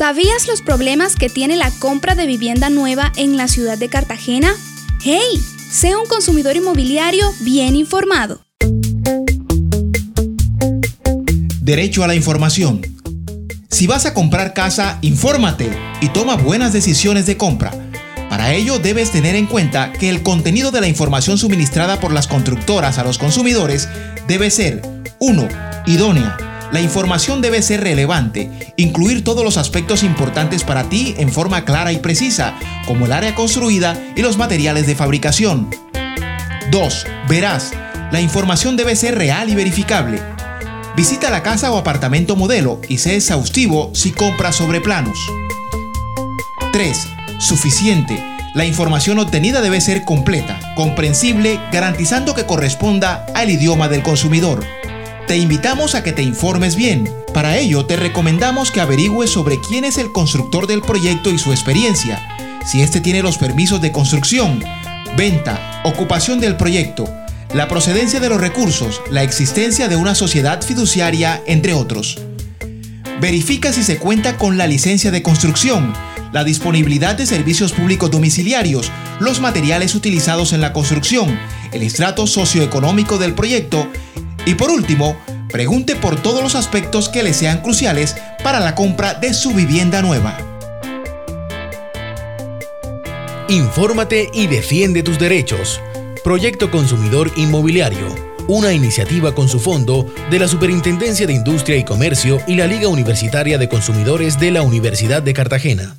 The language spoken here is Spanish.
¿Sabías los problemas que tiene la compra de vivienda nueva en la ciudad de Cartagena? ¡Hey! Sea un consumidor inmobiliario bien informado. Derecho a la información. Si vas a comprar casa, infórmate y toma buenas decisiones de compra. Para ello debes tener en cuenta que el contenido de la información suministrada por las constructoras a los consumidores debe ser 1. Idónea la información debe ser relevante, incluir todos los aspectos importantes para ti en forma clara y precisa, como el área construida y los materiales de fabricación. 2. Verás, la información debe ser real y verificable. Visita la casa o apartamento modelo y sé exhaustivo si compras sobre planos. 3. Suficiente. La información obtenida debe ser completa, comprensible, garantizando que corresponda al idioma del consumidor te invitamos a que te informes bien. Para ello, te recomendamos que averigües sobre quién es el constructor del proyecto y su experiencia, si éste tiene los permisos de construcción, venta, ocupación del proyecto, la procedencia de los recursos, la existencia de una sociedad fiduciaria, entre otros. Verifica si se cuenta con la licencia de construcción, la disponibilidad de servicios públicos domiciliarios, los materiales utilizados en la construcción, el estrato socioeconómico del proyecto y por último, pregunte por todos los aspectos que le sean cruciales para la compra de su vivienda nueva. Infórmate y defiende tus derechos. Proyecto Consumidor Inmobiliario, una iniciativa con su fondo de la Superintendencia de Industria y Comercio y la Liga Universitaria de Consumidores de la Universidad de Cartagena.